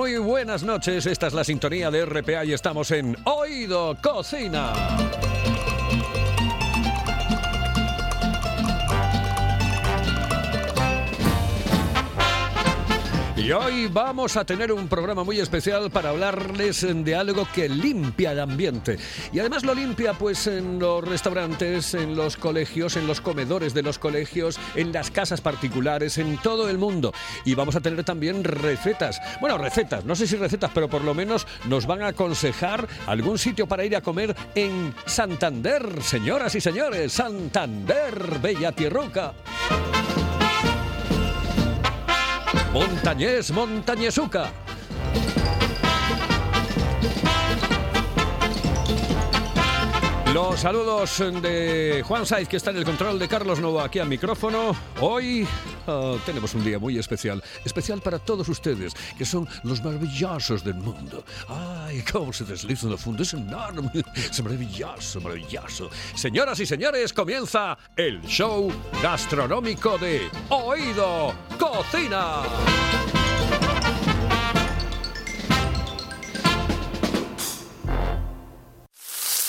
Muy buenas noches. Esta es la sintonía de RPA y estamos en Oído Cocina. Y hoy vamos a tener un programa muy especial para hablarles de algo que limpia el ambiente. Y además lo limpia pues en los restaurantes, en los colegios, en los comedores de los colegios, en las casas particulares, en todo el mundo. Y vamos a tener también recetas. Bueno, recetas, no sé si recetas, pero por lo menos nos van a aconsejar algún sitio para ir a comer en Santander. Señoras y señores, Santander, Bella Tierruca. Montañés Montañesuca. Los saludos de Juan Saiz, que está en el control de Carlos Novo aquí al micrófono. Hoy ah, tenemos un día muy especial, especial para todos ustedes, que son los maravillosos del mundo. ¡Ay, cómo se desliza en el fondo! Es enorme, es maravilloso, maravilloso. Señoras y señores, comienza el show gastronómico de Oído Cocina.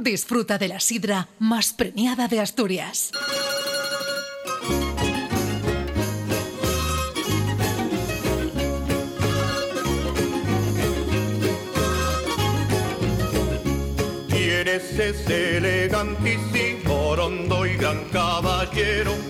Disfruta de la sidra más premiada de Asturias. ¿Quién es ese elegantísimo, rondo y gran caballero?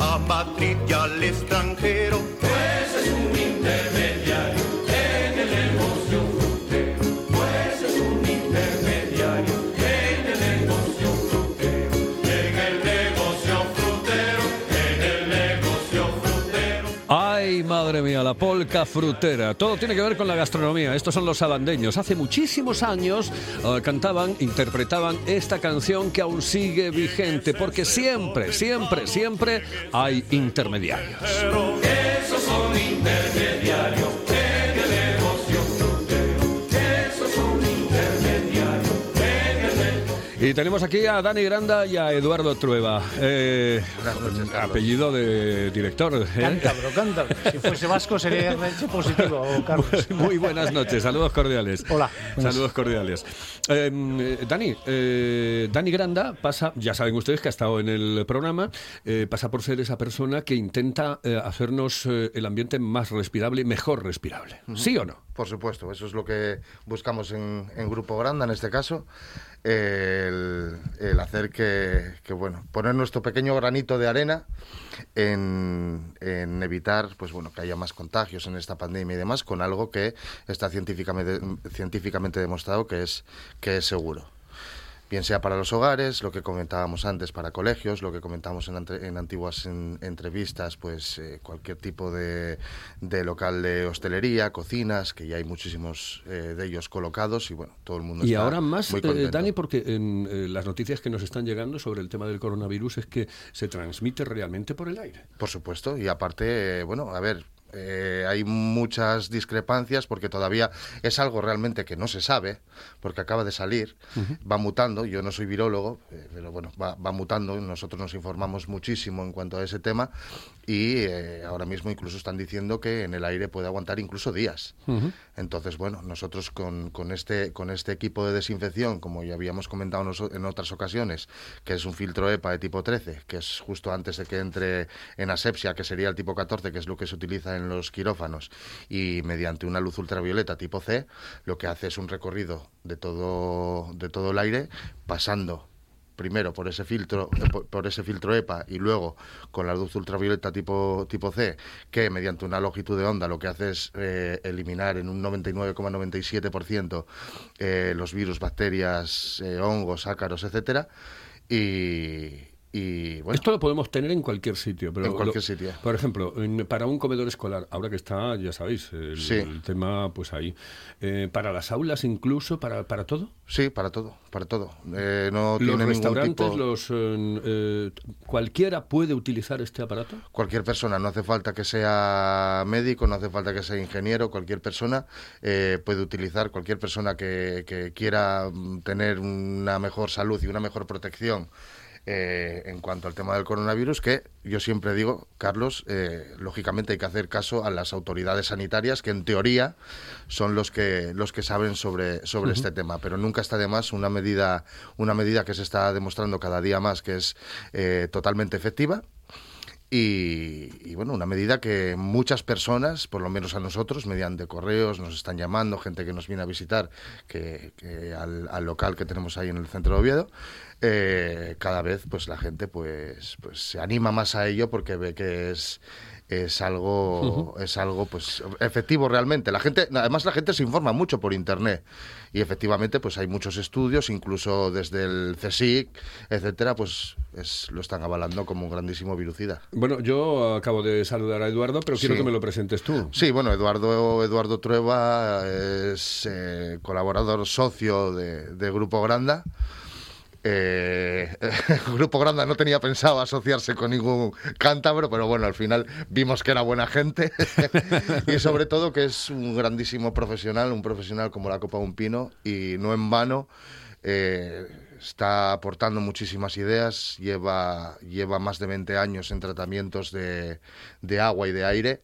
A Madrid y al extranjero? La polca frutera. Todo tiene que ver con la gastronomía. Estos son los sabandeños. Hace muchísimos años eh, cantaban, interpretaban esta canción que aún sigue vigente, porque siempre, siempre, siempre hay intermediarios. Son intermediarios Y tenemos aquí a Dani Granda y a Eduardo Trueba. Eh, apellido de director. ¿eh? Cántabro, cántabro. Si fuese vasco sería hecho positivo, Carlos. Muy buenas noches, saludos cordiales. Hola. Saludos cordiales. Eh, Dani, eh, Dani Granda pasa, ya saben ustedes que ha estado en el programa, eh, pasa por ser esa persona que intenta eh, hacernos eh, el ambiente más respirable mejor respirable. ¿Sí o no? Por supuesto, eso es lo que buscamos en, en Grupo Granda en este caso, el, hacer que, que, bueno, poner nuestro pequeño granito de arena en, en evitar, pues bueno, que haya más contagios en esta pandemia y demás, con algo que está científicamente, científicamente demostrado que es, que es seguro bien sea para los hogares, lo que comentábamos antes para colegios, lo que comentábamos en, antiguas en, entrevistas, pues eh, cualquier tipo de, de, local de hostelería, cocinas, que ya hay muchísimos eh, de ellos colocados y bueno, todo el mundo y está ahora más, muy eh, Dani, porque en las noticias que nos están llegando sobre el tema del coronavirus es que se transmite realmente por el aire. Por supuesto, y aparte, bueno, a ver, eh, hay muchas discrepancias porque todavía es algo realmente que no se sabe, porque acaba de salir, uh -huh. va mutando. Yo no soy virólogo, eh, pero bueno, va, va, mutando. Nosotros nos informamos muchísimo en cuanto a ese tema y eh, ahora mismo incluso están diciendo que en el aire puede aguantar incluso días. Uh -huh. Entonces, bueno, nosotros con, con, este, con este equipo de desinfección, como ya habíamos comentado en otras ocasiones, que es un filtro EPA de tipo 13, que es justo antes de que entre en asepsia, que sería el tipo 14, que es lo que se utiliza en los quirófanos, y mediante una luz ultravioleta tipo C, lo que hace es un recorrido de todo, de todo el aire, pasando primero por ese filtro por ese filtro EPA y luego con la luz ultravioleta tipo tipo C que mediante una longitud de onda lo que hace es eh, eliminar en un 99,97% eh, los virus, bacterias, eh, hongos, ácaros, etcétera y y, bueno, Esto lo podemos tener en cualquier sitio. Pero en cualquier lo, sitio. Por ejemplo, para un comedor escolar, ahora que está, ya sabéis, el, sí. el tema pues ahí. Eh, ¿Para las aulas incluso? ¿Para, para todo? Sí, para todo, para todo. Eh, no los tiene restaurantes, tipo... los eh, ¿cualquiera puede utilizar este aparato? Cualquier persona, no hace falta que sea médico, no hace falta que sea ingeniero, cualquier persona eh, puede utilizar, cualquier persona que, que quiera tener una mejor salud y una mejor protección eh, en cuanto al tema del coronavirus, que yo siempre digo, Carlos, eh, lógicamente hay que hacer caso a las autoridades sanitarias, que en teoría son los que los que saben sobre, sobre uh -huh. este tema, pero nunca está de más una medida, una medida que se está demostrando cada día más que es eh, totalmente efectiva y, bueno, una medida que muchas personas, por lo menos a nosotros, mediante correos, nos están llamando, gente que nos viene a visitar que al, al, local que tenemos ahí en el centro de Oviedo, eh, cada vez pues la gente pues, pues se anima más a ello porque ve que es es algo uh -huh. es algo pues efectivo realmente. La gente además la gente se informa mucho por internet. Y efectivamente pues hay muchos estudios incluso desde el CSIC etcétera pues es, lo están avalando como un grandísimo virucida. Bueno yo acabo de saludar a Eduardo pero quiero sí. que me lo presentes tú. Sí bueno Eduardo Eduardo Trueba es eh, colaborador socio de, de Grupo Granda eh, Grupo Granda no tenía pensado asociarse con ningún cántabro, pero bueno, al final vimos que era buena gente y sobre todo que es un grandísimo profesional, un profesional como la Copa de un Pino y no en vano. Eh, está aportando muchísimas ideas, lleva, lleva más de 20 años en tratamientos de, de agua y de aire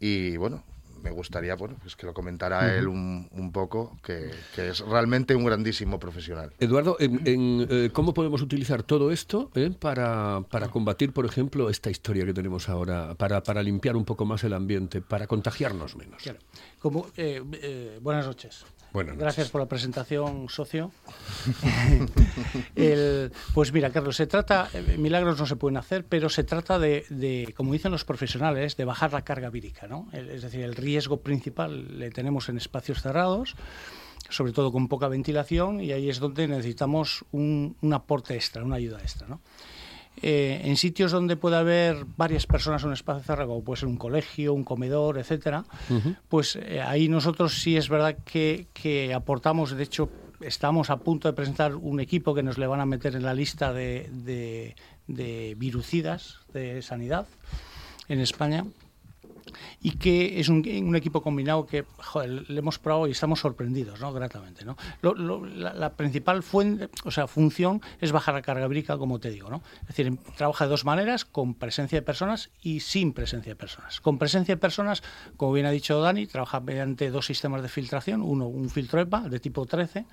y bueno, me gustaría bueno, pues que lo comentara uh -huh. él un, un poco, que, que, es realmente un grandísimo profesional. Eduardo, en, en, eh, ¿cómo podemos utilizar todo esto eh, para, para, combatir, por ejemplo, esta historia que tenemos ahora, para, para, limpiar un poco más el ambiente, para contagiarnos menos? Claro. Como, eh, buenas noches. Buenas noches. Gracias por la presentación, socio. el, pues mira, Carlos, se trata, milagros no se pueden hacer, pero se trata de, de, como dicen los profesionales, de bajar la carga vírica, ¿no? Es decir, el riesgo principal le tenemos en espacios cerrados, sobre todo con poca ventilación, y ahí es donde necesitamos un, un aporte extra, una ayuda extra, ¿no? Eh, en sitios donde puede haber varias personas en un espacio cerrado, como puede ser un colegio, un comedor, etcétera, uh -huh. pues eh, ahí nosotros sí es verdad que, que, aportamos, de hecho, estamos a punto de presentar un equipo que nos le van a meter en la lista de, de, de virucidas de sanidad en España y que es un, equipo combinado que le hemos probado y estamos sorprendidos, ¿no? Gratamente, ¿no? La, principal fuente, o sea, función es bajar la carga vírica, como te digo, ¿no? Es decir, trabaja de dos maneras, con presencia de personas y sin presencia de personas. Con presencia de personas, como bien ha dicho Dani, trabaja mediante dos sistemas de filtración, uno un filtro EPA de tipo 13.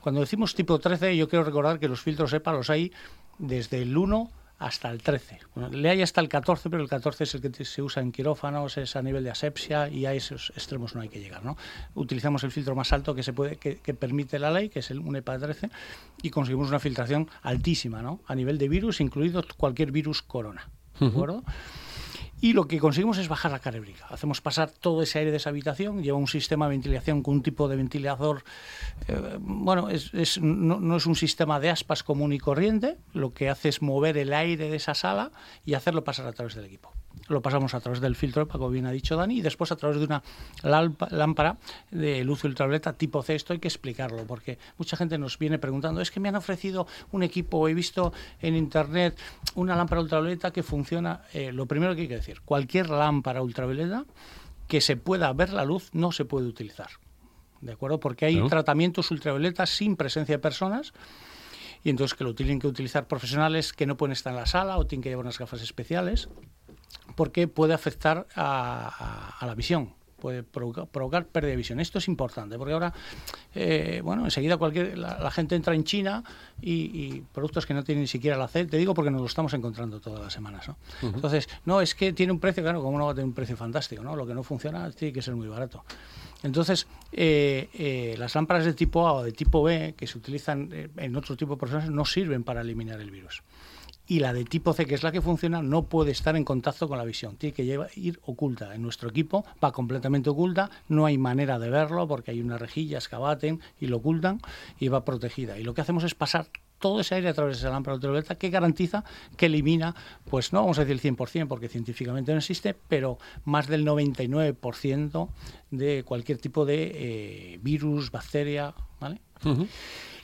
Cuando decimos tipo 13, yo quiero recordar que los filtros EPA los hay desde el 1 hasta el 13. Bueno, le hay hasta el 14, pero el 14 es el que se usa en quirófanos, es a nivel de asepsia y a esos extremos no hay que llegar. ¿no? Utilizamos el filtro más alto que se puede que, que permite la ley, que es el un EPA 13, y conseguimos una filtración altísima, ¿no? a nivel de virus, incluido cualquier virus corona. ¿De acuerdo? Y lo que conseguimos es bajar la carga vírica. Hacemos pasar todo ese aire de esa habitación, lleva un sistema de ventilación con un tipo de ventilador, eh, bueno, es- no, no es un sistema de aspas común y corriente, lo que hace es mover el aire de esa sala y hacerlo pasar a través del equipo. Lo pasamos a través del filtro como bien ha dicho Dani, y después a través de una lámpara de luz ultravioleta tipo C. Esto hay que explicarlo, porque mucha gente nos viene preguntando, es que me han ofrecido un equipo, he visto en internet una lámpara ultravioleta que funciona. Eh, lo primero que hay que decir, cualquier lámpara ultravioleta que se pueda ver la luz no se puede utilizar. ¿De acuerdo? Porque hay ¿No? tratamientos ultravioletas sin presencia de personas y entonces que lo tienen que utilizar profesionales que no pueden estar en la sala o tienen que llevar unas gafas especiales porque puede afectar a, a- a la visión puede provocar, provocar pérdida de visión. Esto es importante, porque ahora, eh, bueno, enseguida cualquier, la, la gente entra en China y, y productos que no tienen ni siquiera la C, te digo porque nos lo estamos encontrando todas las semanas, ¿no? Entonces, no, es que tiene un precio, claro, como no va a tener un precio fantástico, ¿no? Lo que no funciona tiene que ser muy barato. Entonces, eh, eh, las lámparas de tipo A o de tipo B, que se utilizan eh, en otro tipo de personas, no sirven para eliminar el virus y la de tipo C, que es la que funciona, no puede estar en contacto con la visión. Tiene que llevar- ir oculta. En nuestro equipo va completamente oculta, no hay manera de verlo porque hay unas rejillas que abaten y lo ocultan y va protegida. Y lo que hacemos es pasar todo ese aire a través de esa lámpara ultravioleta que garantiza que elimina, pues no vamos a decir el 100% porque científicamente no existe, pero más del 99% de cualquier tipo de eh, virus, bacteria.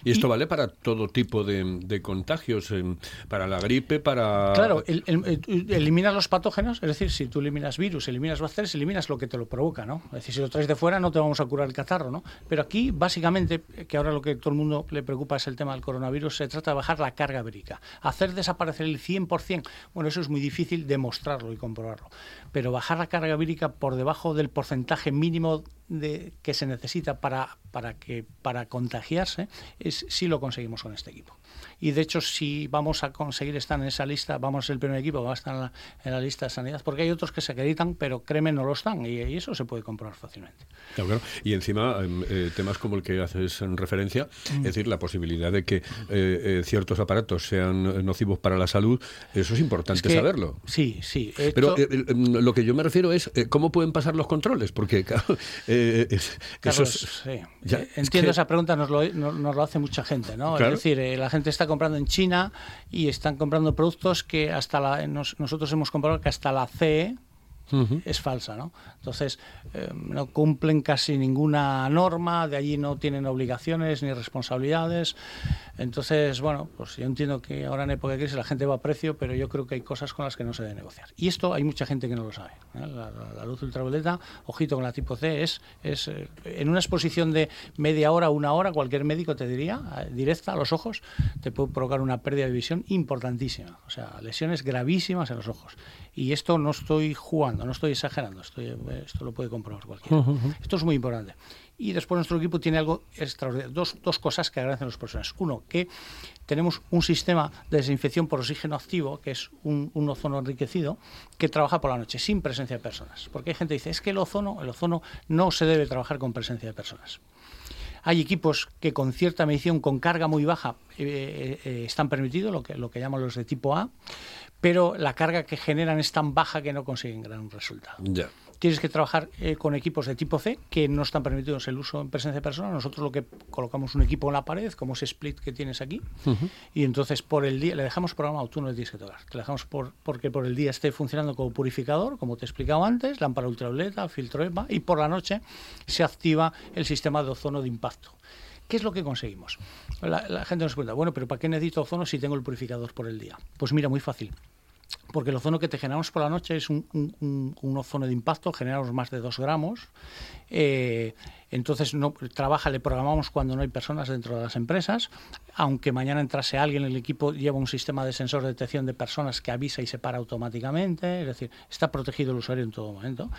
Y esto vale para todo tipo de, de contagios, em, para la gripe, para... Claro, el- el- el- eliminas los patógenos, es decir, si tú eliminas virus, eliminas bacterias, eliminas lo que te lo provoca, ¿no? Es decir, si lo traes de fuera no te vamos a curar el catarro, ¿no? Pero aquí, básicamente, que ahora lo que todo el mundo le preocupa es el tema del coronavirus, se trata de bajar la carga vírica. Hacer desaparecer el 100%, bueno, eso es muy difícil demostrarlo y comprobarlo, pero bajar la carga vírica por debajo del porcentaje mínimo de, que se necesita para, para, que, para contagiarse, es, sí lo conseguimos con este equipo. Y de hecho, si vamos a conseguir estar en esa lista, vamos a ser el primer equipo que va a estar en la, en la lista de sanidad, porque hay otros que se acreditan, pero créeme, no lo están, y, y eso se puede comprobar fácilmente. Claro, claro. Y encima, em, eh, temas como el que haces en referencia, es decir, la posibilidad de que eh, eh, ciertos aparatos sean nocivos para la salud, eso es importante Es que- saberlo. Sí, sí. Pero em, lo que yo me refiero es cómo pueden pasar los controles, porque claro, eh, es- eso Carlos, es- sí. ya, es Entiendo que- esa pregunta, nos lo, nos, nos lo hace mucha gente, ¿no? Claro. Es decir, la gente está comprando en China y están comprando productos que hasta la, nos- nosotros hemos comprado que hasta la CE Es falsa, ¿no? Entonces, eh, no cumplen casi ninguna norma, de allí no tienen obligaciones ni responsabilidades. Entonces, bueno, pues yo entiendo que ahora en época de crisis la gente va a precio, pero yo creo que hay cosas con las que no se debe negociar. Y esto hay mucha gente que no lo sabe. ¿eh? La luz ultravioleta, ojito con la tipo C, es, es eh, en una exposición de media hora, una hora, cualquier médico te diría, eh, directa a los ojos, te puede provocar una pérdida de visión importantísima. O sea, lesiones gravísimas en los ojos. Y esto no estoy jugando, no estoy exagerando, estoy, eh, esto lo puede comprobar cualquiera. Esto es muy importante. Y después nuestro equipo tiene algo extraordinario, dos, dos cosas que agradecen los profesionales. Uno, que tenemos un sistema de desinfección por oxígeno activo, que es un, un ozono enriquecido, que trabaja por la noche, sin presencia de personas. Porque hay gente que dice, es que el ozono, el ozono no se debe trabajar con presencia de personas. Hay equipos que con cierta medición, con carga muy baja, eh, eh, están permitidos, lo que, lo que llaman los de tipo A, pero la carga que generan es tan baja que no consiguen gran resultado. Ya. Tienes que trabajar eh, con equipos de tipo C que no están permitidos el uso en presencia de personas. Nosotros lo que colocamos un equipo en la pared, como ese split que tienes aquí, y entonces por el día le dejamos programado, tú no le tienes que tocar. Te dejamos por, porque por el día esté funcionando como purificador, como te he explicado antes, lámpara ultravioleta, filtro EPA, y por la noche se activa el sistema de ozono de impacto. ¿Qué es lo que conseguimos? La, la gente nos pregunta, bueno, pero ¿para qué necesito ozono si tengo el purificador por el día? Pues mira, muy fácil porque el ozono que te generamos por la noche es un, un, un ozono de impacto, generamos más de 2 gramos. Eh, entonces no trabaja, le programamos cuando no hay personas dentro de las empresas. Aunque mañana entrase alguien, el equipo lleva un sistema de sensor de detección de personas que avisa y se para automáticamente. Es decir, está protegido el usuario en todo momento.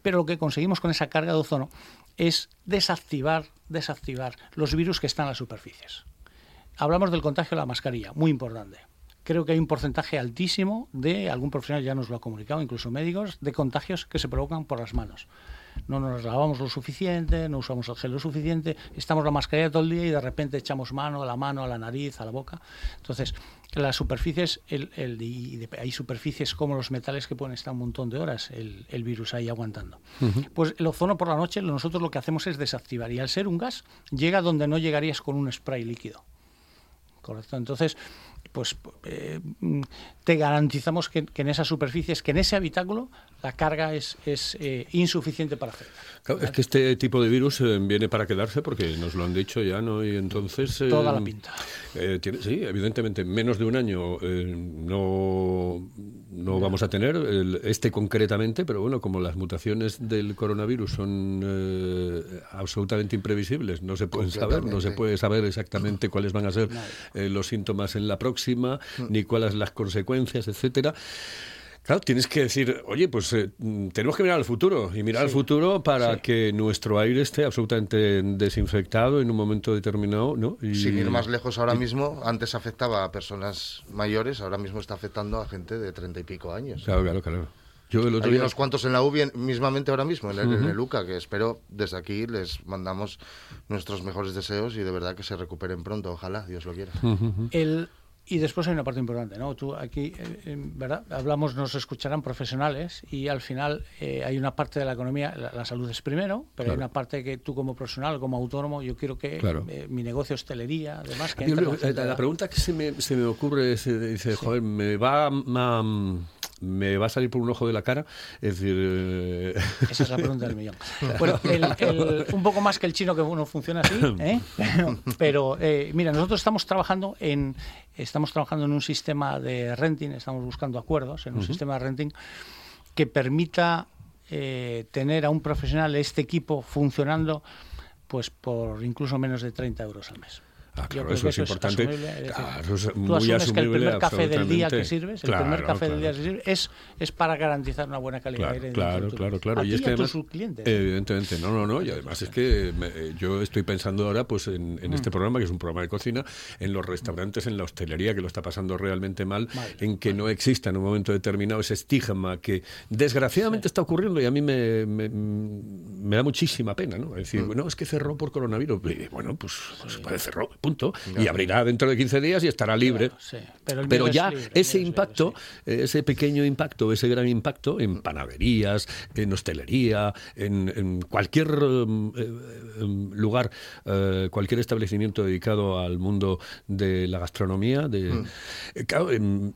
Pero lo que conseguimos con esa carga de ozono es desactivar, desactivar los virus que están en las superficies. Hablamos del contagio de la mascarilla, muy importante creo que hay un porcentaje altísimo de, algún profesional ya nos lo ha comunicado, incluso médicos, de contagios que se provocan por las manos. No nos lavamos lo suficiente, no usamos el gel lo suficiente, estamos la mascarilla todo el día y de repente echamos mano a la mano, a la nariz, a la boca. Entonces, las superficies, el, el, hay superficies como los metales que pueden estar un montón de horas el, el virus ahí aguantando. Pues el ozono por la noche, nosotros lo que hacemos es desactivar y al ser un gas llega donde no llegarías con un spray líquido. Correcto. Entonces, pues eh, te garantizamos que, en esas superficies, que en ese habitáculo, la carga es, es eh, insuficiente para hacer. Claro, es que este tipo de virus eh, viene para quedarse porque nos lo han dicho ya, ¿no? Y entonces... Toda la pinta. Tiene, sí, evidentemente, menos de un año no, no vamos a tener el, este concretamente, pero bueno, como las mutaciones del coronavirus son absolutamente imprevisibles, no se pueden saber, no se puede saber exactamente cuáles van a ser los síntomas en la próxima, ni cuáles las consecuencias, etcétera. Claro, tienes que decir, oye, pues eh, tenemos que mirar al futuro y mirar sí. al futuro para sí. que nuestro aire esté absolutamente desinfectado en un momento determinado, ¿no? Y, Sin ir más lejos ahora y, mismo, antes afectaba a personas mayores, ahora mismo está afectando a gente de treinta y pico años. Claro, claro, claro. Yo el otro Hay día... unos cuantos en la UBI mismamente ahora mismo, en el, uh -huh. en el, UCA, que espero desde aquí les mandamos nuestros mejores deseos y de verdad que se recuperen pronto, ojalá, Dios lo quiera. Uh -huh. El y después hay una parte importante, ¿no? Tú aquí, eh, ¿verdad? Hablamos, nos escucharán profesionales y al final eh, hay una parte de la economía, la, la salud es primero, pero claro. hay una parte que tú como profesional, como autónomo, yo quiero que claro. eh, mi negocio hostelería, además que... Yo, la, la, pregunta que se me, se me ocurre es, dice, sí. joder, me va a me va a salir por un ojo de la cara. Es decir. Eh... Esa es la pregunta del millón. Bueno, el, el, un poco más que el chino que uno funciona así, ¿eh? pero eh, mira, nosotros estamos trabajando en estamos trabajando en un sistema de renting, estamos buscando acuerdos en un uh -huh. sistema de renting que permita tener a un profesional este equipo funcionando pues por incluso menos de 30 euros al mes. Ah, claro, eso, eso, es importante. Es decir, claro, es tú muy asumes asumible, que el primer café del día que sirves, claro, el primer café claro. del día que sirves, es, es para garantizar una buena calidad claro, de aire. Claro, claro, claro. A y es que además, clientes. Evidentemente, no, no, no. Y además es que me, yo estoy pensando ahora pues en, en mm. este programa, que es un programa de cocina, en los restaurantes, en la hostelería, que lo está pasando realmente mal, en que no exista en un momento determinado ese estigma que desgraciadamente sí. está ocurriendo y a mí me, me, me, da muchísima pena, ¿no? Es decir, mm. bueno, es que cerró por coronavirus. Y, bueno, pues, pues sí. cerró, punto. Y abrirá dentro de 15 días y estará libre. Claro, sí. Pero, Pero ya libre, ese impacto, libre, ese pequeño impacto, ese gran impacto en panaderías, en hostelería, en, en cualquier um, eh, lugar, uh, cualquier establecimiento dedicado al mundo de la gastronomía, de, mm. claro,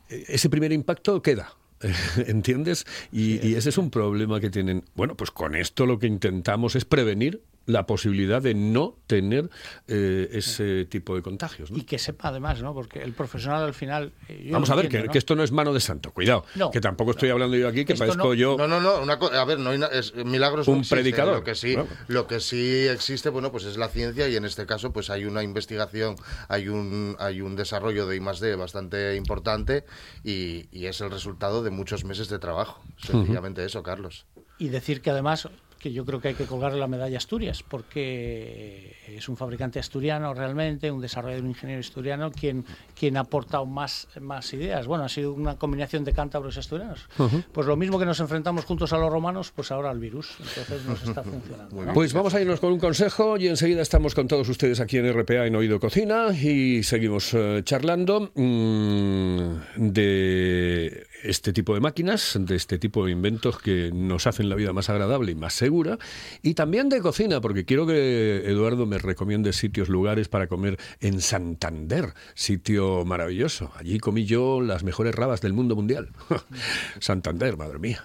ese primer impacto queda. ¿Entiendes? Y, sí, y, ese es un problema que tienen. Bueno, pues con esto lo que intentamos es prevenir la posibilidad de no tener eh, ese tipo de contagios. ¿no? Y que sepa además, ¿no? Porque el profesional al final... Eh, Vamos a ver, entiendo, que, ¿no? que, esto no es mano de santo, cuidado. No, que tampoco estoy no. hablando yo aquí, que esto parezco yo... No, no, no, una a ver, no hay es, milagros Un no predicador. Lo que, sí, claro. lo que sí existe, bueno, pues es la ciencia y en este caso pues hay una investigación, hay un, hay un desarrollo de I más D bastante importante y, y es el resultado de muchos meses de trabajo. Sencillamente uh -huh. eso, Carlos. Y decir que además que yo creo que hay que colgarle la medalla a Asturias, porque es un fabricante asturiano realmente, un desarrollador un ingeniero asturiano, quien, quien ha aportado más, más ideas. Bueno, ha sido una combinación de cántabros y asturianos. Uh -huh. Pues lo mismo que nos enfrentamos juntos a los romanos, pues ahora al virus. Entonces nos está funcionando. ¿no? Pues vamos a irnos con un consejo y enseguida estamos con todos ustedes aquí en RPA en Oído Cocina y seguimos uh, charlando mmm, de este tipo de máquinas, de este tipo de inventos que nos hacen la vida más agradable y más segura, y también de cocina, porque quiero que Eduardo me recomiende sitios, lugares para comer en Santander, sitio maravilloso. Allí comí yo las mejores rabas del mundo mundial. Santander, madre mía.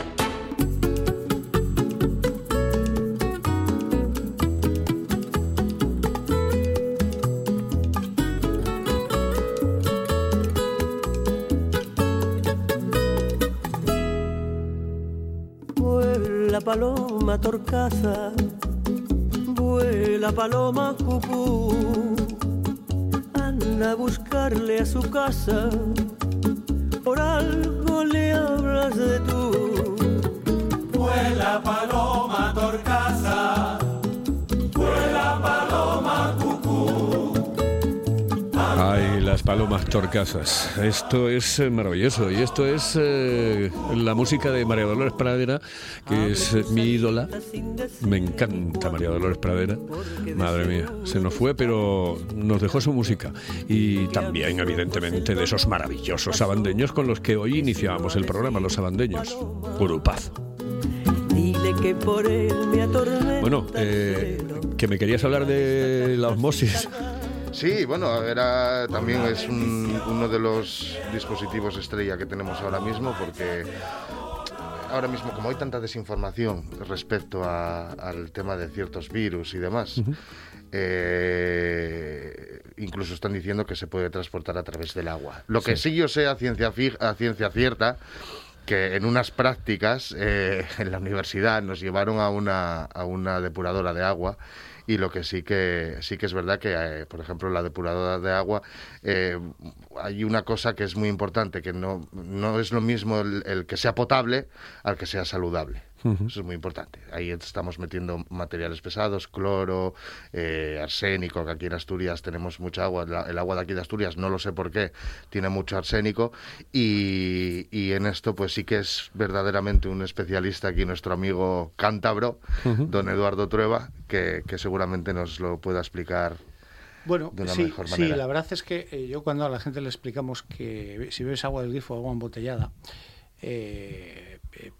Vuela paloma torcaza, vuela paloma cucú, anda a buscarle a su casa, por algo le hablas de tú. Vuela paloma torcaza, las palomas torcasas. Esto es eh, maravilloso. Y esto es eh, la música de María Dolores Pradera, que es eh, mi ídola. Me encanta María Dolores Pradera. Madre mía, se nos fue, pero nos dejó su música. Y también, evidentemente, de esos maravillosos sabandeños con los que hoy iniciábamos el programa, los que por él me atormenta. Bueno, eh, que me querías hablar de la osmosis. Sí, bueno, era también es un- uno de los dispositivos estrella que tenemos ahora mismo porque ahora mismo como hay tanta desinformación respecto a- al tema de ciertos virus y demás, eh, incluso están diciendo que se puede transportar a través del agua. Lo que sí, yo sé a ciencia, a ciencia cierta que en unas prácticas eh, en la universidad nos llevaron a una, a una depuradora de agua y lo que sí que sí que es verdad que eh, por ejemplo la depuradora de agua eh, hay una cosa que es muy importante que no no es lo mismo el, el que sea potable al que sea saludable eso es muy importante. Ahí estamos metiendo materiales pesados cloro eh, arsénico que aquí en Asturias tenemos mucha agua. La- el agua de aquí de Asturias no lo sé por qué tiene mucho arsénico. Y, y en esto pues sí que es verdaderamente un especialista aquí nuestro amigo cántabro don Eduardo Trueba que, que seguramente nos lo pueda explicar Bueno, de una sí, mejor sí, manera. la verdad es que eh, yo cuando a la gente le explicamos que si bebes agua del grifo o agua embotellada, eh,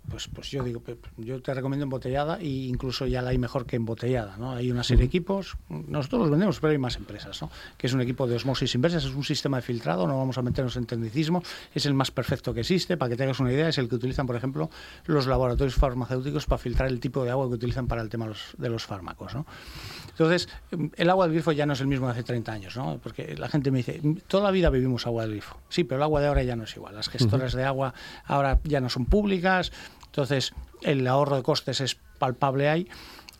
pues, pues yo digo, yo te recomiendo embotellada e incluso ya la hay mejor que embotellada, ¿no? Hay una serie de equipos, nosotros los vendemos, pero hay más empresas, ¿no? Que es un equipo de osmosis inversa, es un sistema de filtrado, no vamos a meternos en tecnicismo, es el más perfecto que existe, para que tengas una idea, es el que utilizan, por ejemplo, los laboratorios farmacéuticos para filtrar el tipo de agua que utilizan para el tema de los, de los fármacos, ¿no? Entonces, el agua del grifo ya no es el mismo de hace 30 años, ¿no? Porque la gente me dice, "Mm, toda la vida bebimos agua del grifo. Sí, pero el agua de ahora ya no es igual. Las gestoras de agua ahora ya no son públicas, entonces el ahorro de costes es palpable ahí.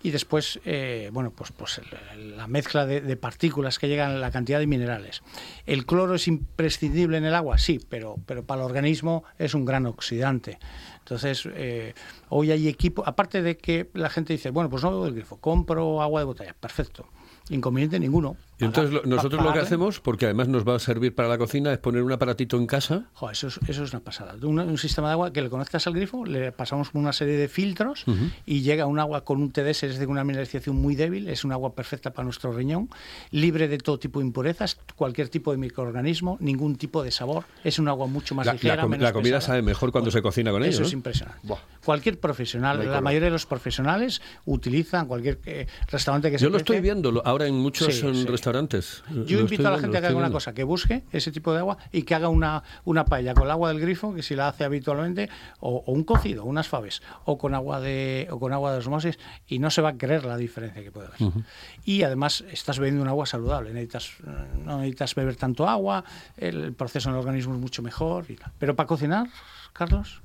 Y después, eh, bueno, pues, pues el- la mezcla de, partículas que llegan, la cantidad de minerales. ¿El cloro es imprescindible en el agua? Sí, pero, pero para el organismo es un gran oxidante. Entonces, eh, hoy hay equipo, aparte de que la gente dice, bueno, pues no bebo del grifo, compro agua de botella, perfecto. Inconveniente ninguno. Entonces lo- nosotros lo que hacemos, porque además nos va a servir para la cocina, es poner un aparatito en casa. Jo, eso, es, eso es una pasada. Un, un sistema de agua que le conectas al grifo, le pasamos una serie de filtros y llega un agua con un TDS, es decir, una mineralización muy débil, es un agua perfecta para nuestro riñón, libre de todo tipo de impurezas, cualquier tipo de microorganismo, ningún tipo de sabor, es un agua mucho más La, la ligera. comi- menos la comida pesada. sabe mejor cuando se cocina con Eso ello. es ¿no? impresionante. Buah. Cualquier profesional, No la color. mayoría de los profesionales utilizan cualquier eh, restaurante que se Yo lo estoy viendo ahora en muchos Sí, sí. restaurantes restaurantes. Yo invito a la gente a que haga una cosa, que busque ese tipo de agua y que haga una, una paella con el agua del grifo, que si la hace habitualmente, o, o un cocido, unas faves, o con agua de o con agua de osmosis, y no se va a creer la diferencia que puede haber. Y además estás bebiendo un agua saludable, necesitas, no necesitas beber tanto agua, el proceso en el organismo es mucho mejor. y. Pero para cocinar, Carlos,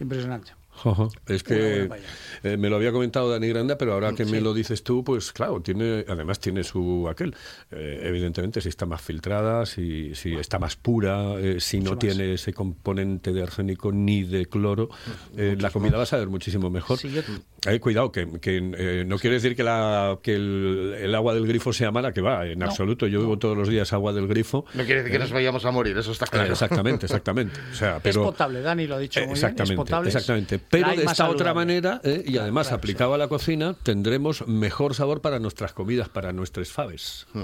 impresionante. Ajá. Es que eh, me lo había comentado Dani Granda, pero ahora que me lo dices tú, pues claro, tiene, además tiene su aquel. Eh, evidentemente, si está más filtrada, si, si está más pura, eh, si no más. tiene ese componente de arsénico ni de cloro, eh, la comida va a saber muchísimo mejor. Sí, yo- Eh, cuidado, que, que, eh, no quiere decir que, la, que el, el agua del grifo sea mala, que va, en No. absoluto. Yo bebo todos los días agua del grifo. No quiere decir que nos vayamos a morir, eso está Eh, claro. exactamente, exactamente. O sea, pero, es potable, Dani lo ha dicho muy bien, es potable. exactamente. Pero de esta otra manera, ¿eh? y además claro, aplicado a la cocina, tendremos mejor sabor para nuestras comidas, para nuestras faves. ¿eh?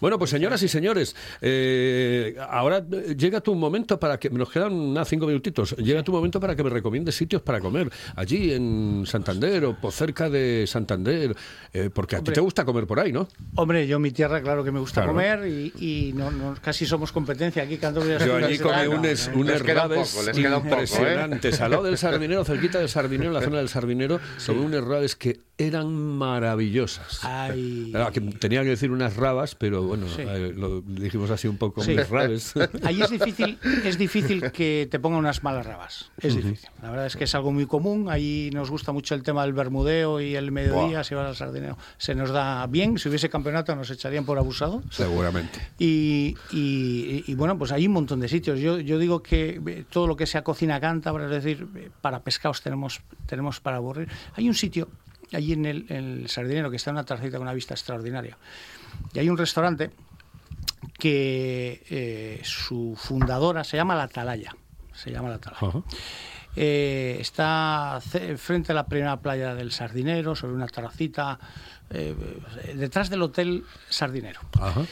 Bueno, pues señoras y señores, eh, ahora llega tu momento para que, nos quedan unas cinco minutitos, llega tu momento para que me recomiendes sitios para comer, allí en Santander o por cerca de Santander, eh, porque a ti te gusta comer por ahí, ¿no? Hombre, yo mi tierra, claro que me gusta Claro. comer y, y no, no- casi somos competencia aquí. Cantabria Yo allí tal, no, unes, no, unes Les queda un poco, les queda un poco, impresionantes. Al lado del Sardinero, cerquita del Sardinero, en la zona del Sardinero, tomé unas rabes que eran maravillosas. Ay. Que tenía que decir unas rabas, pero bueno, Sí. eh, lo dijimos así un poco, Sí. rabes. Ahí es difícil, es difícil que te pongan unas malas rabas. Es difícil. La verdad es que es algo muy común. Ahí nos gusta mucho el tema del bermudeo y el mediodía, si vas al sardinero. Se nos da bien. Si hubiese campeonato nos echarían por abusado. Seguramente. Y, y- y, bueno, pues hay un montón de sitios. Yo, yo digo que eh, todo lo que sea cocina cántabra, es decir, eh, para pescados tenemos, tenemos para aburrir. Hay un sitio allí en el, en el Sardinero que está en una terracita con una vista extraordinaria. Y hay un restaurante que eh, su fundadora se llama La Atalaya. Se llama La Atalaya. Eh, está frente a la primera playa del Sardinero, sobre una terracita, eh, detrás del Hotel Sardinero. Ajá.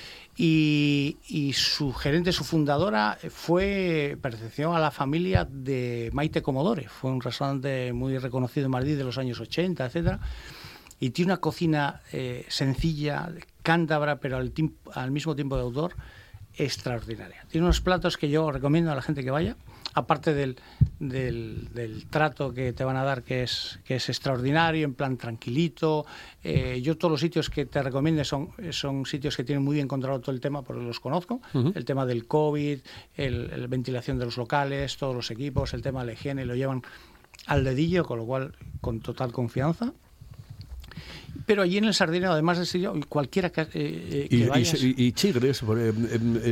Y, su gerente, su fundadora, fue, perteneció a la familia de Maite Comodore. Fue un restaurante muy reconocido en Madrid de los años 80, etcétera. Y tiene una cocina eh, sencilla, cántabra, pero al, al mismo tiempo de autor, extraordinaria. Tiene unos platos que yo recomiendo a la gente que vaya, aparte del, del, del trato que te van a dar, que es, que es extraordinario, en plan tranquilito. Eh, yo todos los sitios que te recomiendo son, son sitios que tienen muy bien controlado todo el tema, porque los conozco. El tema del COVID, el ventilación de los locales, todos los equipos, el tema de la higiene, lo llevan al dedillo, con lo cual con total confianza. Pero allí en el Sardinero, además de sitio, cualquiera que, eh, eh, que Y, y- vayas... y- y chigres, por, eh,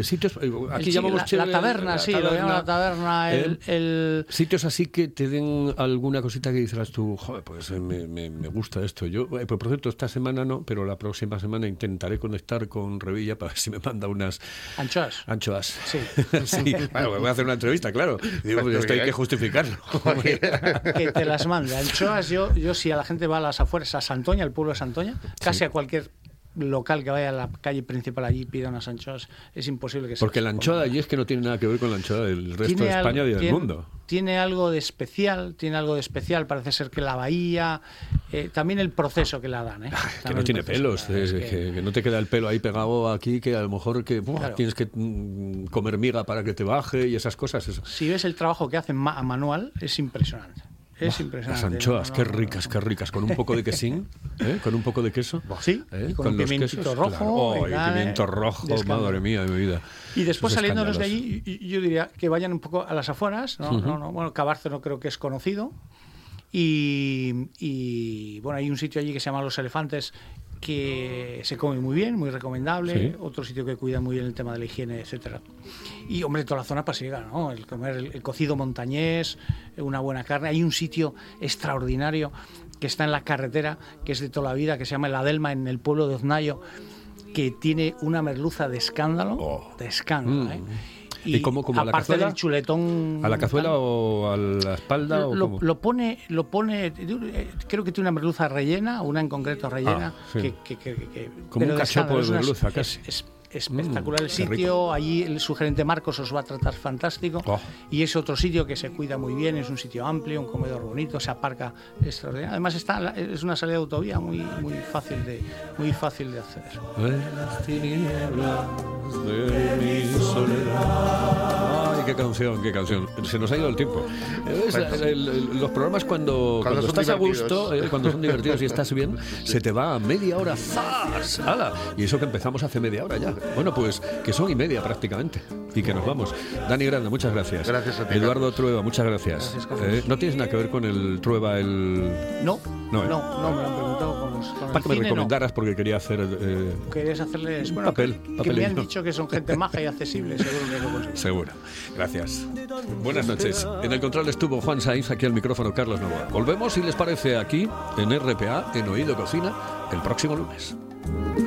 sitios. eh, Aquí El llamamos la, chigre, la taberna, sí, lo llaman la taberna, el, ¿eh? el- Sitios así que te den alguna cosita que dijeras tú, joder, pues eh, me, me- me gusta esto. Yo, eh, pues, por cierto, esta semana no, pero la próxima semana intentaré conectar con Revilla para ver si me manda unas anchoas. anchoas. Sí. Sí, bueno, me voy a hacer una entrevista, claro. Digo, pues esto hay que justificarlo. que te las mande. Anchoas, yo, yo si a la gente va a las afueras, a Santoña, el pueblo de Santoña, casi a cualquier local que vaya a la calle principal allí pida unas anchoas, es imposible que se Porque la anchoa de allí es que no tiene nada que ver con la anchoa del resto Tiene de algo- España y del tiene- mundo. Tiene algo de especial, tiene algo de especial. Parece ser que la bahía, eh, también el proceso que la dan. ¿eh? Que También no tiene pelos, que es que, que- que no te queda el pelo ahí pegado aquí, que a lo mejor que buah, Claro. tienes que mm, comer miga para que te baje y esas cosas. Eso. Si ves el trabajo que hacen a manual, es impresionante. Es impresionante. Las anchoas, No, no, qué no, ricas, qué ricas, con un poco de quesín, ¿eh? con un poco de queso. Sí, ¿eh? y con los quesos, rojo, claro. pimiento ¿eh? rojo, madre mía de mi vida. Y después saliéndonos de allí, yo diría que vayan un poco a las afueras. ¿no? No, bueno, Cabarce no creo que es conocido. Y, y, bueno, hay un sitio allí que se llama Los Elefantes que se come muy bien, muy recomendable. Sí. Otro sitio que cuida muy bien el tema de la higiene, etcétera. Y hombre, toda la zona pasiega, ¿no? El comer el, el cocido montañés, una buena carne. Hay un sitio extraordinario que está en la carretera, que es de toda la vida, que se llama El Adelma, en el pueblo de Oznayo, que tiene una merluza de escándalo, Oh. de escándalo, Mm. ¿eh? ¿Y cómo- cómo, a la cazuela? del chuletón ¿A la cazuela tal, o a la espalda? o lo, cómo? lo pone, lo pone, creo que tiene una merluza rellena, una en concreto rellena, Ah, sí. que, que- que- Como pero un cachopo de es merluza, es- casi. es espectacular el sitio. Allí el, su gerente Marcos os va a tratar fantástico. Oh. Y es otro sitio que se cuida muy bien, es un sitio amplio, un comedor bonito, se aparca extraordinario. Además está, es una salida de autovía muy, muy, fácil, de, muy fácil de acceder. Las tinieblas de mi soledad. Qué canción, qué canción. Se nos ha ido el tiempo. Es, el- el- los programas cuando, cuando, estás a gusto, eh, cuando son divertidos y estás bien, se te va a media hora. ¡Zas! ¡Hala! Y eso que empezamos hace media hora ya. Bueno, pues que son y media prácticamente. Y que nos vamos. Dani Grande, muchas gracias. Gracias a ti, Eduardo Trueba, muchas gracias. Gracias, Carlos. Eh, no tienes nada que ver con el Trueba, el. No, No, no, ¿eh? no, me lo han preguntado con Para que me cine, no. recomendaras porque quería hacer. eh, Querías hacerles. Un Bueno, papel, que, que papel me han dicho que son gente maja y accesible, seguro que lo consigo. Seguro. Gracias. Buenas noches. En el control estuvo Juan Sainz, aquí al micrófono Carlos Novoa. Volvemos, si les parece, aquí en RPA, en Oído Cocina, el próximo lunes.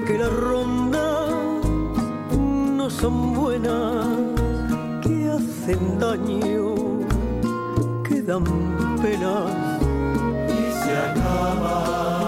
que las rondas no son buenas, que hacen daño, que dan pena y se acaba.